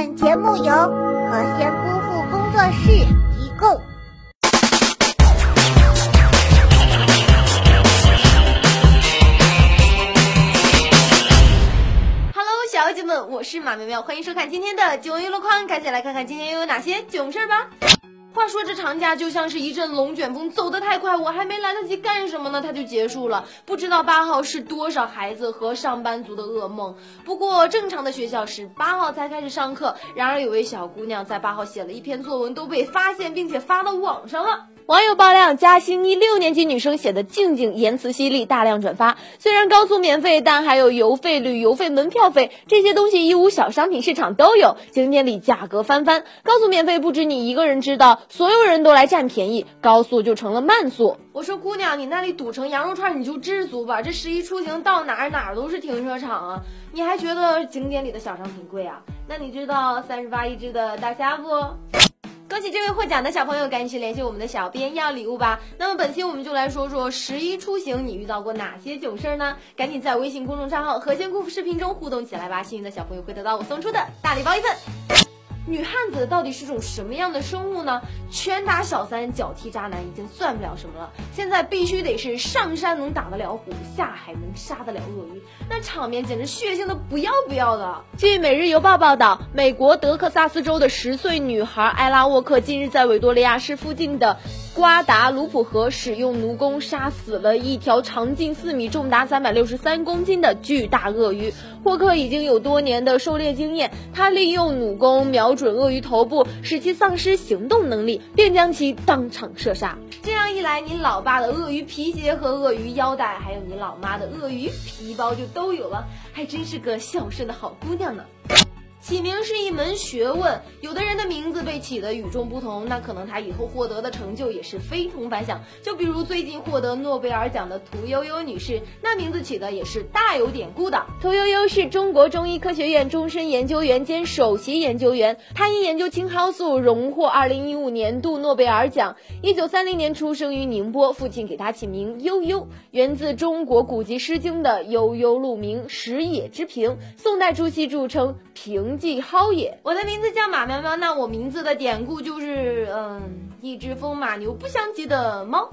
本节目由和仙姑父工作室提供。Hello，小姐们，我是马苗苗，欢迎收看今天的九娱乐框，赶紧来看看今天又有哪些囧事吧。话说这长假就像是一阵龙卷风，走得太快，我还没来得及干什么呢，它就结束了。不知道八号是多少孩子和上班族的噩梦。不过正常的学校是八号才开始上课，然而有位小姑娘在八号写了一篇作文，都被发现并且发到网上了。网友爆料，嘉兴一六年级女生写的静静言辞犀利，大量转发。虽然高速免费，但还有邮费、旅游费、门票费这些东西，义乌小商品市场都有。景点里价格翻番，高速免费不止你一个人知道，所有人都来占便宜，高速就成了慢速。我说姑娘，你那里堵成羊肉串，你就知足吧。这十一出行到哪儿哪儿都是停车场啊，你还觉得景点里的小商品贵啊？那你知道三十八一只的大虾不？恭喜这位获奖的小朋友，赶紧去联系我们的小编要礼物吧。那么本期我们就来说说十一出行，你遇到过哪些囧事儿呢？赶紧在微信公众账号“和仙姑父”视频中互动起来吧，幸运的小朋友会得到我送出的大礼包一份。女汉子到底是种什么样的生物呢？拳打小三，脚踢渣男已经算不了什么了，现在必须得是上山能打得了虎，下海能杀得了鳄鱼，那场面简直血腥的不要不要的。据《每日邮报》报道，美国德克萨斯州的十岁女孩艾拉沃克近日在维多利亚市附近的瓜达卢普河使用弩弓杀死了一条长近四米、重达三百六十三公斤的巨大鳄鱼。霍克已经有多年的狩猎经验，他利用弩弓瞄准鳄鱼头部，使其丧失行动能力，并将其当场射杀。这样一来，你老爸的鳄鱼皮鞋和鳄鱼腰带，还有你老妈的鳄鱼皮包就都有了，还真是个孝顺的好姑娘呢。起名是一门学问，有的人的名字被起得与众不同，那可能他以后获得的成就也是非同凡响。就比如最近获得诺贝尔奖的屠呦呦女士，那名字起的也是大有典故的。屠呦呦是中国中医科学院终身研究员兼首席研究员，她因研究青蒿素荣获2015年度诺贝尔奖。1930年出生于宁波，父亲给她起名悠悠，源自中国古籍《诗经》的“悠悠鹿鸣，食野之苹”。宋代朱熹著称平。名记蒿也，我的名字叫马喵喵，那我名字的典故就是，嗯，一只风马牛不相及的猫。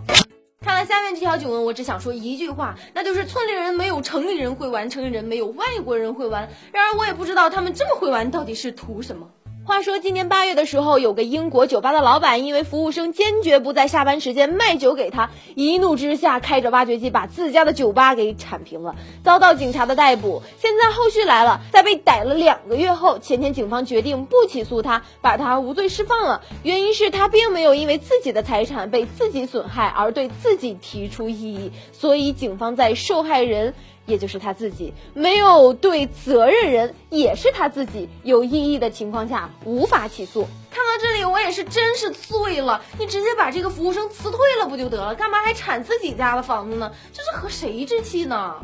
看了下面这条酒文，我只想说一句话，那就是村里人没有城里人会玩，城里人没有外国人会玩。然而我也不知道他们这么会玩到底是图什么。话说今年八月的时候，有个英国酒吧的老板，因为服务生坚决不在下班时间卖酒给他，一怒之下开着挖掘机把自家的酒吧给铲平了，遭到警察的逮捕。现在后续来了，在被逮了两个月后，前天警方决定不起诉他，把他无罪释放了。原因是他并没有因为自己的财产被自己损害而对自己提出异议，所以警方在受害人。也就是他自己没有对责任人，也是他自己有异议的情况下，无法起诉。看到这里，我也是真是醉了。你直接把这个服务生辞退了不就得了？干嘛还铲自己家的房子呢？这是和谁置气呢？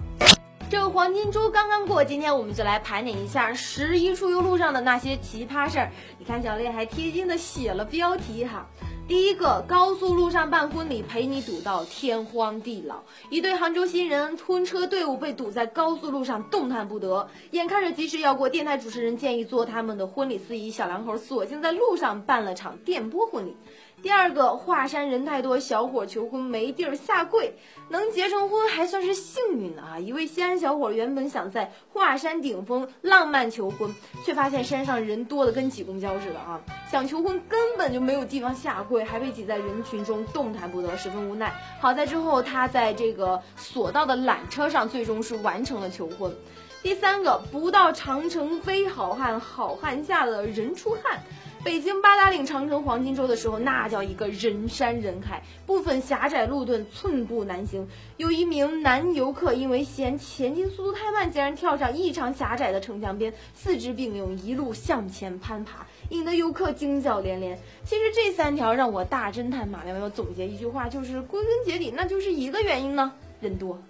这个黄金周刚刚过，今天我们就来盘点一下十一出游路上的那些奇葩事儿。你看，小丽还贴心的写了标题哈。第一个，高速路上办婚礼，陪你堵到天荒地老。一对杭州新人婚车队伍被堵在高速路上，动弹不得。眼看着吉时要过，电台主持人建议做他们的婚礼司仪，小两口索性在路上办了场电波婚礼。第二个，华山人太多，小伙求婚没地儿下跪，能结成婚还算是幸运的啊！一位西安小伙原本想在华山顶峰浪漫求婚，却发现山上人多的跟挤公交似的啊！想求婚根本就没有地方下跪，还被挤在人群中动弹不得，十分无奈。好在之后他在这个索道的缆车上，最终是完成了求婚。第三个，不到长城非好汉，好汉下的人出汗。北京八达岭长城黄金周的时候，那叫一个人山人海，部分狭窄路段寸步难行。有一名男游客因为嫌前进速度太慢，竟然跳上异常狭窄的城墙边，四肢并用，一路向前攀爬，引得游客惊叫连连。其实这三条让我大侦探马苗苗总结一句话，就是归根结底，那就是一个原因呢，人多。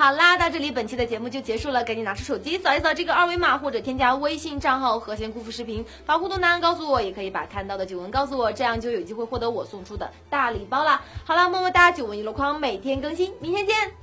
好啦，到这里本期的节目就结束了，赶紧拿出手机扫一扫这个二维码，或者添加微信账号“和弦姑父视频”，把互动答案告诉我，也可以把看到的九文告诉我，这样就有机会获得我送出的大礼包啦。好啦，么么哒，九文娱乐筐每天更新，明天见。